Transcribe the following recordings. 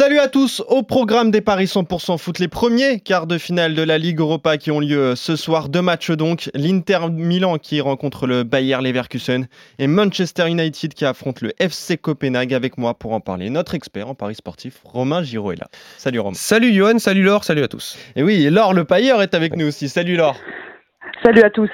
Salut à tous au programme des Paris 100% foot. Les premiers quarts de finale de la Ligue Europa qui ont lieu ce soir. Deux matchs donc. L'Inter Milan qui rencontre le Bayer Leverkusen et Manchester United qui affronte le FC Copenhague. Avec moi pour en parler, notre expert en Paris sportif, Romain Giraud est là. Salut Romain. Salut Johan, salut Laure, salut à tous. Et oui, Laure le Pailleur est avec nous aussi. Salut Laure. Salut à tous.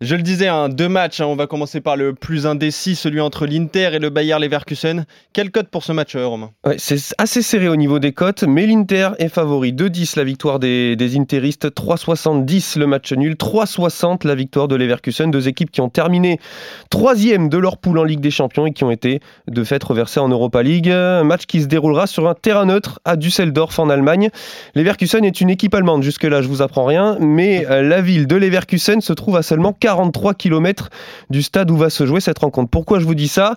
Je le disais, hein, deux matchs. Hein. on va commencer par le plus indécis, celui entre l'Inter et le Bayer Leverkusen. Quel code pour ce match, euh, Romain? C'est assez serré au niveau des cotes, mais l'Inter est favori. 2-10 la victoire des, des Interistes, 3-70 le match nul, 3-60 la victoire de Leverkusen. Deux équipes qui ont terminé troisième de leur poule en Ligue des Champions et qui ont été de fait reversées en Europa League. Un match qui se déroulera sur un terrain neutre à Düsseldorf en Allemagne. Leverkusen est une équipe allemande. Jusque-là, je vous apprends rien, mais euh, la ville de Leverkusen se trouve à 43 km du stade où va se jouer cette rencontre. Pourquoi je vous dis ça?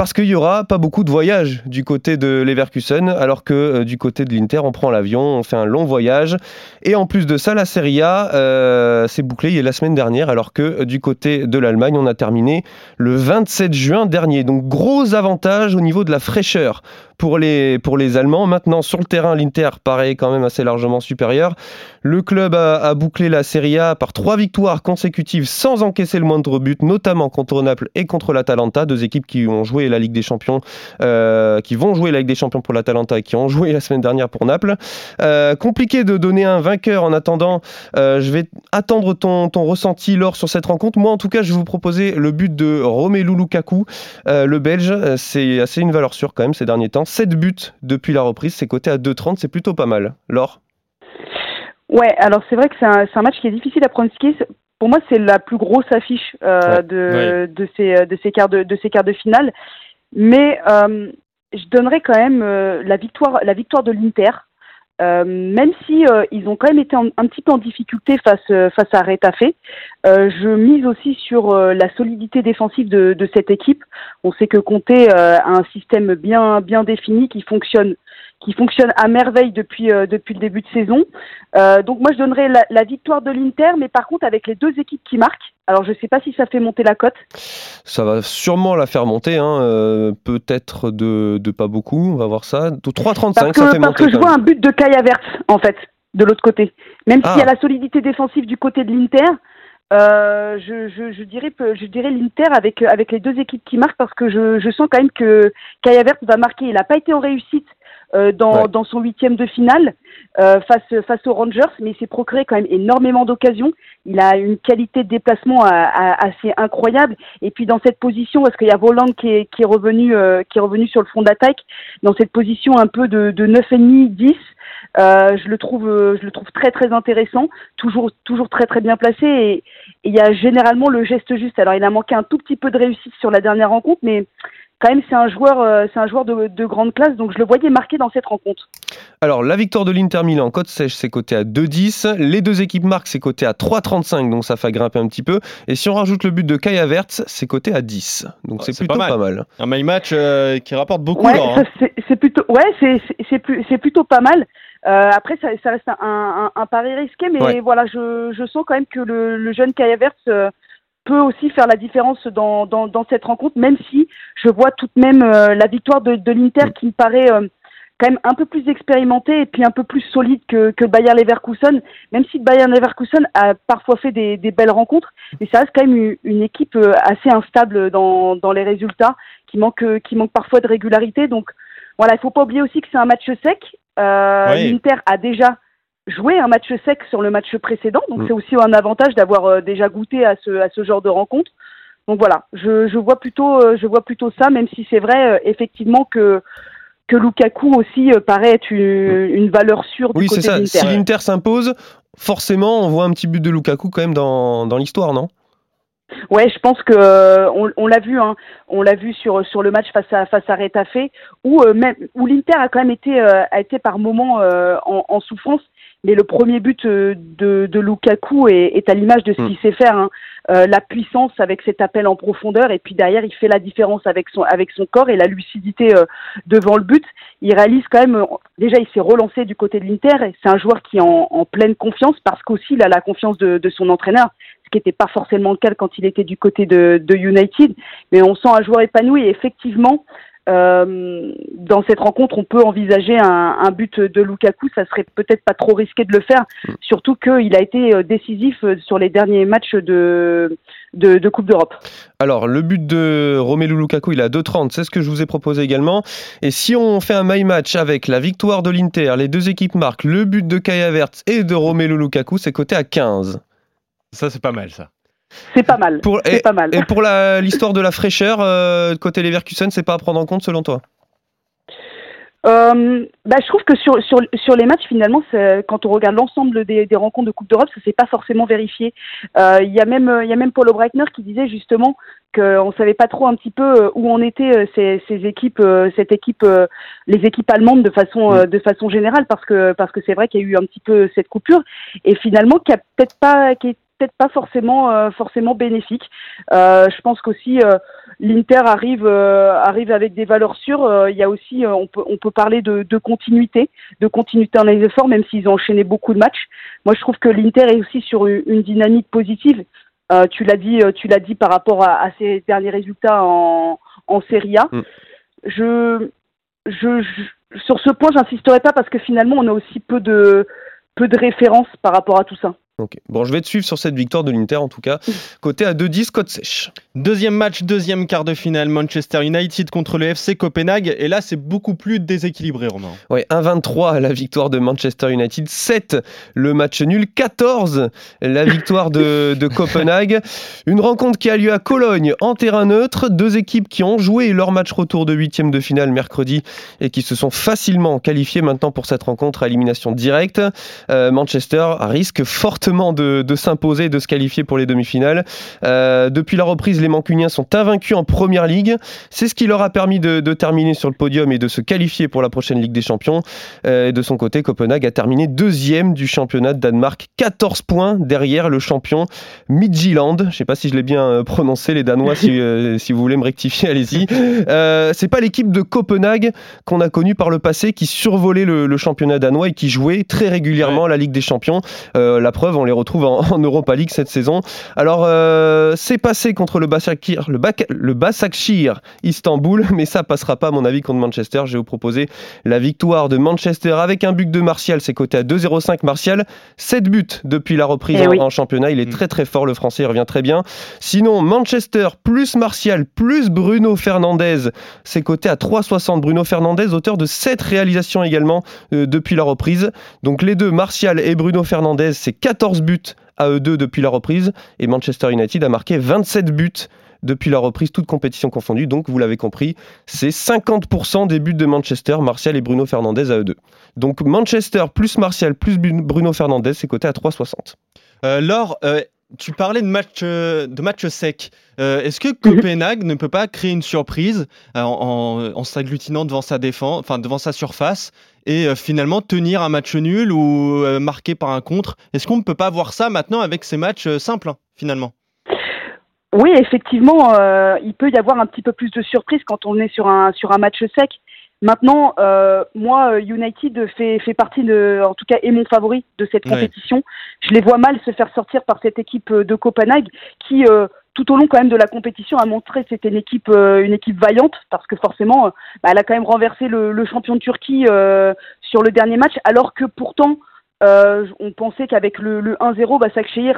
Parce qu'il y aura pas beaucoup de voyages du côté de Leverkusen, alors que euh, du côté de l'Inter, on prend l'avion, on fait un long voyage. Et en plus de ça, la Serie A euh, s'est bouclée la semaine dernière, alors que euh, du côté de l'Allemagne, on a terminé le 27 juin dernier. Donc gros avantage au niveau de la fraîcheur pour les, pour les Allemands. Maintenant, sur le terrain, l'Inter paraît quand même assez largement supérieur. Le club a, bouclé la Serie A par trois victoires consécutives sans encaisser le moindre but, notamment contre Naples et contre l'Atalanta, deux équipes qui ont joué la Ligue des Champions, euh, qui vont jouer la Ligue des Champions pour l'Atalanta et qui ont joué la semaine dernière pour Naples. Euh, compliqué de donner un vainqueur en attendant. Euh, je vais attendre ton, ton ressenti lors sur cette rencontre. Moi, en tout cas, je vais vous proposer le but de Romelu Lukaku, le Belge. C'est assez une valeur sûre quand même ces derniers temps. 7 buts depuis la reprise, c'est coté à 2,30, c'est plutôt pas mal. Laure? Ouais, alors c'est vrai que c'est un, match qui est difficile à pronostiquer. Pour moi, c'est la plus grosse affiche euh, de, de, ces, de, ces quarts de, de ces quarts de finale. Mais euh, je donnerais quand même euh, la victoire, la victoire de l'Inter. même si ils ont quand même été un petit peu en difficulté face face à Retafe, je mise aussi sur la solidité défensive de, de, cette équipe. On sait que Conte a un système bien bien défini qui fonctionne qui fonctionne à merveille depuis euh, depuis le début de saison. Euh, donc moi je donnerais la, la victoire de l'Inter, mais par contre avec les deux équipes qui marquent. Alors je ne sais pas si ça fait monter la cote. Ça va sûrement la faire monter, hein, euh, peut-être de, de, pas beaucoup. On va voir ça. 3,35 ça fait parce monter. Parce que je vois un but de Kaya Vert en fait de l'autre côté. Même s'il y a ah. la solidité défensive du côté de l'Inter. Euh, je, je, je, dirais je dirais l'Inter avec avec les deux équipes qui marquent parce que je, je sens quand même que Kaya Vert va marquer. Il n'a pas été en réussite euh, dans, dans, son huitième de finale euh, face, face aux Rangers, mais il s'est procuré quand même énormément d'occasions. Il a une qualité de déplacement assez incroyable. Et puis dans cette position, parce qu'il y a Voland qui est, qui est revenu euh, qui est revenu sur le front d'attaque, dans cette position un peu de, de 9,5, 10, euh, je le trouve, je le trouve très très intéressant, toujours toujours très très bien placé et il y a généralement le geste juste. Alors il a manqué un tout petit peu de réussite sur la dernière rencontre, mais quand même, c'est un joueur, euh, c'est un joueur de, grande classe, donc je le voyais marqué dans cette rencontre. Alors, la victoire de l'Inter Milan, cote sèche, c'est coté à 2,10. Les deux équipes marquent, c'est coté à 3,35, donc ça fait grimper un petit peu. Et si on rajoute le but de Kaya Verts, c'est coté à 10. Donc c'est plutôt pas mal. Un my match euh, qui rapporte beaucoup. Ouais, hein. c'est plutôt, ouais, c'est plutôt pas mal. Euh, après, ça, ça reste un, un, pari risqué, mais voilà, je, je, sens quand même que le, le jeune Kaya Verts peut aussi faire la différence dans, dans, dans, cette rencontre, même si je vois tout de même euh, la victoire de, de l'Inter qui me paraît euh, quand même un peu plus expérimenté et puis un peu plus solide que, que Bayern Leverkusen, même si Bayern Leverkusen a parfois fait des, des belles rencontres, mais ça reste quand même une, une équipe euh, assez instable dans, dans les résultats, qui manque, qui manque parfois de régularité. Donc voilà, il faut pas oublier aussi que c'est un match sec. Euh, L'Inter a déjà jouer un match sec sur le match précédent. Donc mm. c'est aussi un avantage d'avoir euh, déjà goûté à ce, à ce genre de rencontre. Donc voilà, je, je vois plutôt euh, je vois plutôt ça, même si c'est vrai euh, effectivement que que Lukaku aussi paraît être une, valeur sûre du oui, côté de l'Inter. Si l'Inter s'impose, forcément on voit un petit but de Lukaku quand même dans, dans l'histoire, non? Ouais, je pense que on, on l'a vu, hein, on l'a vu sur sur le match face à face à Retafe, où même où l'Inter a quand même été a été par moments en, en, souffrance mais le premier but euh, de, de Lukaku est, est à l'image de ce qu'il mm. sait faire. Hein. Euh, la puissance avec cet appel en profondeur, et puis derrière, il fait la différence avec son, avec son corps et la lucidité euh, devant le but. Il réalise quand même, déjà, il s'est relancé du côté de l'Inter, c'est un joueur qui est en, en, pleine confiance parce qu'aussi il a la confiance de, de son entraîneur, ce qui n'était pas forcément le cas quand il était du côté de, de United. Mais on sent un joueur épanoui et effectivement, euh, dans cette rencontre, on peut envisager un, but de Lukaku. Ça serait peut-être pas trop risqué de le faire, mm. surtout qu'il a été euh, décisif euh, sur les derniers matchs de, de, Coupe d'Europe. Alors, le but de Romelu Lukaku, il a 2,30. C'est ce que je vous ai proposé également. Et si on fait un my match avec la victoire de l'Inter, les deux équipes marquent le but de Kai Havertz et de Romelu Lukaku, c'est coté à 15. Ça, c'est pas mal, ça. C'est pas mal. Pour, et, pas mal. Et pour l'histoire de la fraîcheur, euh, côté Leverkusen, c'est pas à prendre en compte selon toi? Euh, bah, je trouve que sur, sur, sur les matchs, finalement, quand on regarde l'ensemble des, des, rencontres de Coupe d'Europe, ça s'est pas forcément vérifié. Euh, il y a même y a même Paulo Breitner qui disait justement qu'on savait pas trop un petit peu euh, où en étaient ces, ces équipes, cette équipe, les équipes allemandes de façon de façon générale, parce que parce que c'est vrai qu'il y a eu un petit peu cette coupure et finalement qui a peut-être pas qui peut-être pas forcément euh, forcément bénéfique. Euh, je pense qu'aussi euh, l'Inter arrive arrive avec des valeurs sûres. Il y a aussi on peut on peut parler de, de continuité, de continuité dans les efforts, même s'ils ont enchaîné beaucoup de matchs. Moi, je trouve que l'Inter est aussi sur une, dynamique positive. tu l'as dit, tu l'as dit par rapport à, à, ses derniers résultats en, en Serie A. Mm. Je, je, je, sur ce point, j'insisterai pas parce que finalement, on a aussi peu de peu de références par rapport à tout ça. Bon, je vais te suivre sur cette victoire de l'Inter en tout cas. Côté à 2-10, côte sèche. Deuxième match, deuxième quart de finale, Manchester United contre le FC Copenhague. Et là, c'est beaucoup plus déséquilibré, Romain. Oui, 1-23 la victoire de Manchester United, 7 le match nul, 14 la victoire de, Copenhague. Une rencontre qui a lieu à Cologne en terrain neutre. Deux équipes qui ont joué leur match retour de huitième de finale mercredi et qui se sont facilement qualifiées maintenant pour cette rencontre à élimination directe. Euh, Manchester risque fortement de, s'imposer et de se qualifier pour les demi-finales. Euh, depuis la reprise, les Mancuniens sont invaincus en première ligue. C'est ce qui leur a permis de, terminer sur le podium et de se qualifier pour la prochaine Ligue des Champions. Euh, et de son côté, Copenhague a terminé deuxième du championnat de Danemark, 14 points derrière le champion Midtjylland. Je ne sais pas si je l'ai bien euh, prononcé, les Danois, si, si vous voulez me rectifier, allez-y. C'est pas l'équipe de Copenhague qu'on a connue par le passé qui survolait le, championnat danois et qui jouait très régulièrement la Ligue des Champions. la preuve, on les retrouve en, Europa League cette saison. Alors, euh, c'est passé contre le Basakir, le, le Basakshir Istanbul, mais ça passera pas, à mon avis, contre Manchester. Je vais vous proposer la victoire de Manchester avec un but de Martial. C'est coté à 2,05 Martial. 7 buts depuis la reprise eh en, championnat. Il est mm. très très fort, le français, il revient très bien. Sinon, Manchester plus Martial plus Bruno Fernandez, c'est coté à 3,60. Bruno Fernandez, auteur de 7 réalisations également euh, depuis la reprise. Donc les deux, Martial et Bruno Fernandez, c'est 14 buts à eux deux depuis la reprise et Manchester United a marqué 27 buts depuis la reprise, toute compétition confondue. Donc, vous l'avez compris, c'est 50% des buts de Manchester, Martial et Bruno Fernandez à eux deux. Donc, Manchester plus Martial plus Bruno Fernandez, c'est coté à 3,60. Euh, Laure, euh, tu parlais de match, euh, de match sec. Euh, est-ce que mhm. Copenhague ne peut pas créer une surprise euh, en, s'agglutinant devant sa défense, enfin devant sa surface, et finalement tenir un match nul ou marqué par un contre? Est-ce qu'on ne peut pas voir ça maintenant avec ces matchs simples, hein, finalement? Oui, effectivement, il peut y avoir un petit peu plus de surprise quand on est sur un sur un match sec. Maintenant, euh, moi, euh, United fait, fait partie de, en tout cas, est mon favori de cette compétition. Je les vois mal se faire sortir par cette équipe euh, de Copenhague qui, euh, tout au long quand même de la compétition, a montré que c'était une équipe, une équipe vaillante parce que forcément, bah, elle a quand même renversé le, le champion de Turquie sur le dernier match, alors que pourtant, on pensait qu'avec le, le 1-0, bah,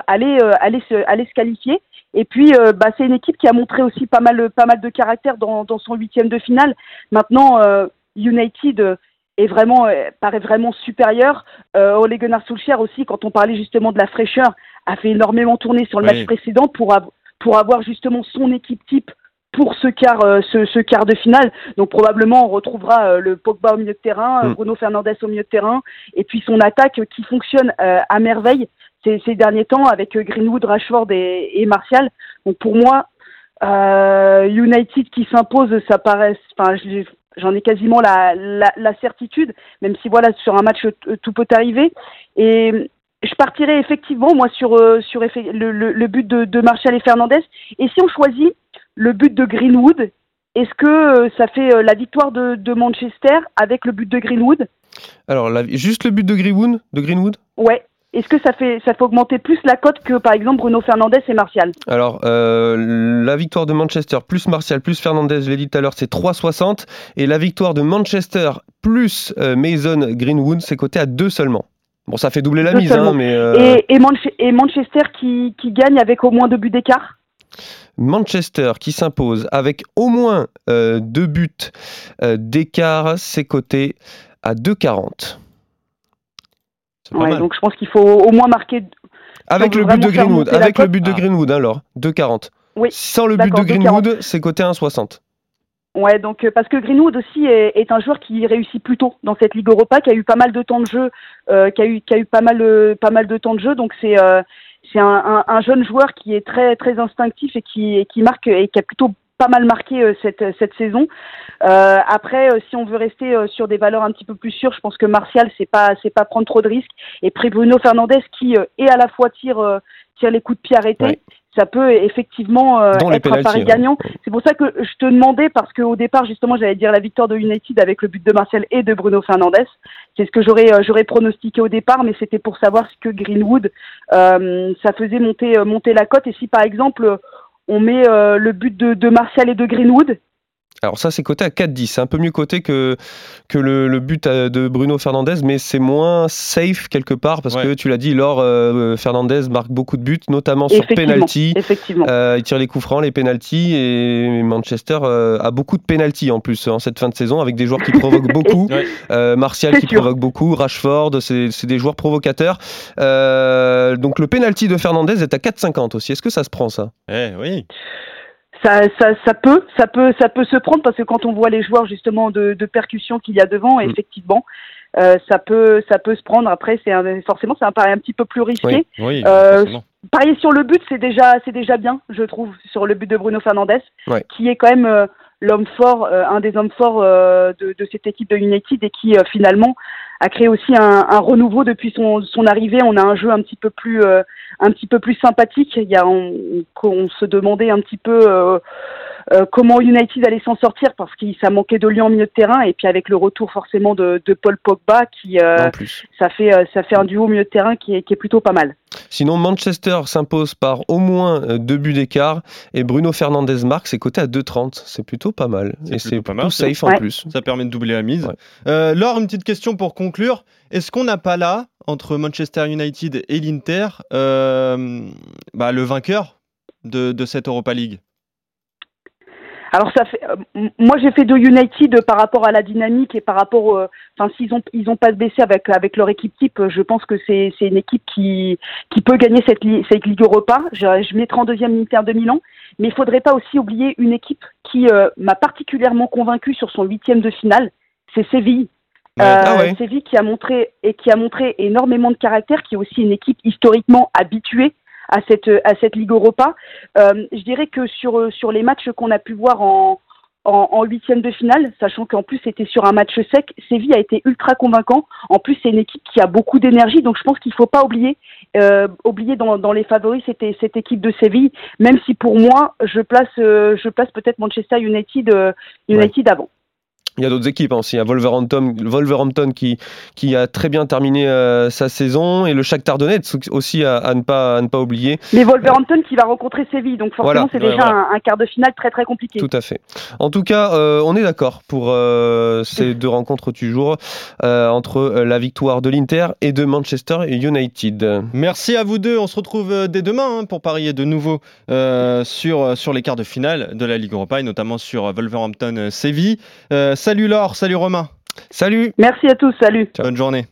allait, allait, se, allait se qualifier. Et puis, euh, bah, c'est une équipe qui a montré aussi pas mal, pas mal de caractère dans, dans son huitième de finale. Maintenant, euh, United est vraiment, euh, paraît vraiment supérieur. Euh, Ole Gunnar Solskjaer aussi, quand on parlait justement de la fraîcheur, a fait énormément tourner sur le match précédent pour, pour avoir justement son équipe type pour ce quart, ce, ce, quart de finale. Donc probablement on retrouvera le Pogba au milieu de terrain, mm. Bruno Fernandes au milieu de terrain, et puis son attaque qui fonctionne à merveille ces, derniers temps avec euh, Greenwood, Rashford et, Martial. Donc pour moi, euh, United qui s'impose, ça paraît. Enfin, j'en ai quasiment la, la, certitude, même si voilà sur un match euh, tout peut arriver. Et je partirais effectivement moi sur sur le, le, but de, de, Martial et Fernandez. Et si on choisit le but de Greenwood, est-ce que ça fait la victoire de, de Manchester avec le but de Greenwood? Alors juste le but de Greenwood, de Greenwood? Ouais. est-ce que ça fait, ça fait augmenter plus la cote que par exemple Bruno Fernandez et Martial? Alors, la victoire de Manchester plus Martial plus Fernandez, je l'ai dit tout à l'heure, c'est 3,60. Et la victoire de Manchester plus Mason Greenwood, c'est coté à 2 seulement. Bon, ça fait doubler la mise, hein, mais. Et, et, Manchester qui, qui gagne avec au moins deux buts d'écart? Manchester qui s'impose avec au moins euh, deux buts euh, d'écart, c'est coté à 2,40. Ouais, donc je pense qu'il faut au moins marquer. Avec le but de Greenwood, avec le but de Greenwood alors, 2,40. Oui. Sans le but de Greenwood, c'est coté à 1,60. Ouais, donc euh, parce que Greenwood aussi est, un joueur qui réussit plutôt dans cette Ligue Europa, qui a eu pas mal de temps de jeu, qui a eu qui a eu pas mal pas mal de temps de jeu, donc c'est c'est un, un, jeune joueur qui est très très instinctif et qui, qui marque et qui a plutôt pas mal marqué euh, cette, cette saison. Euh, après, euh, si on veut rester sur des valeurs un petit peu plus sûres, je pense que Martial, c'est pas c'est pas prendre trop de risques. Et puis Bruno Fernandez qui est à la fois tire tire les coups de pied arrêtés ça peut effectivement euh, être un pari gagnant. C'est pour ça que je te demandais, parce qu'au départ, justement, j'allais dire la victoire de United avec le but de Martial et de Bruno Fernandez. C'est ce que j'aurais euh, j'aurais pronostiqué au départ, mais c'était pour savoir ce que Greenwood, euh, ça faisait monter, monter la cote. Et si, par exemple, on met le but de, de Martial et de Greenwood, alors ça, c'est coté à 4-10. C'est un peu mieux coté que, que le, but euh, de Bruno Fernandez, mais c'est moins safe quelque part parce que tu l'as dit, Laure euh, Fernandez marque beaucoup de buts, notamment sur penalty. Effectivement. Euh, il tire les coups francs, les penalties, et Manchester a beaucoup de penalties en plus en cette fin de saison avec des joueurs qui provoquent beaucoup. Martial qui provoque beaucoup, Rashford, c'est des joueurs provocateurs. donc le penalty de Fernandez est à 4,50 aussi. Est-ce que ça se prend ça? Eh oui ça, ça, ça, peut, ça peut, ça peut se prendre parce que quand on voit les joueurs justement de, de percussion qu'il y a devant, mm. effectivement, euh, ça peut, ça peut se prendre. Après, c'est forcément, c'est un pari un petit peu plus risqué. Oui, euh, parier sur le but, c'est déjà, c'est déjà bien, je trouve, sur le but de Bruno Fernandez, qui est quand même euh, l'homme fort, euh, un des hommes forts euh, de, de, cette équipe de United et qui finalement a créé aussi un, un, renouveau depuis son, son arrivée. On a un jeu un petit peu plus un petit peu plus sympathique. Il y a on, on se demandait un petit peu euh, euh, comment United allait s'en sortir parce qu'il ça manquait de liens en milieu de terrain et puis avec le retour forcément de, de Paul Pogba qui euh, ça fait ça fait un duo au milieu de terrain qui est, qui est plutôt pas mal. Sinon Manchester s'impose par au moins deux buts d'écart et Bruno Fernandez marque c'est coté à 2,30 c'est plutôt pas mal et c'est pas mal safe en plus. Ça permet de doubler la mise. Laure une petite question pour conclure est-ce qu'on n'a pas là entre Manchester United et l'Inter euh, bah, le vainqueur de, cette Europa League alors ça fait, euh, moi j'ai fait de United par rapport à la dynamique et par rapport, euh, enfin s'ils ont ils ont pas baissé avec avec leur équipe type, je pense que c'est c'est une équipe qui qui peut gagner cette cette Ligue Europa. Je, je mettrai en deuxième l'Inter de Milan, mais il faudrait pas aussi oublier une équipe qui m'a particulièrement convaincu sur son huitième de finale, c'est Séville. Ah euh, Séville qui a montré et qui a montré énormément de caractère, qui est aussi une équipe historiquement habituée à cette à cette Ligue Europa. Euh, je dirais que sur sur les matchs qu'on a pu voir en en huitième de finale, sachant qu'en plus c'était sur un match sec, Séville a été ultra convaincant. En plus, c'est une équipe qui a beaucoup d'énergie, donc je pense qu'il faut pas oublier, euh, oublier dans, dans les favoris, c'était cette équipe de Séville. Même si pour moi, je place, euh, je place peut-être Manchester United, euh, United avant. Il y a d'autres équipes hein, aussi. Il y a Wolverhampton, Wolverhampton qui, qui a très bien terminé euh, sa saison et le Shakhtar Donetsk aussi à, ne pas, à ne pas oublier. Mais Wolverhampton qui va rencontrer Séville, donc forcément c'est déjà un, quart de finale très très compliqué. Tout à fait. En tout cas, euh, on est d'accord pour euh, ces deux rencontres du jour entre la victoire de l'Inter et de Manchester United. Merci à vous deux. On se retrouve dès demain hein, pour parier de nouveau sur, sur les quarts de finale de la Ligue Europa et notamment sur Wolverhampton-Séville. Salut Laure, salut Romain. Salut. Merci à tous, salut. Bonne journée.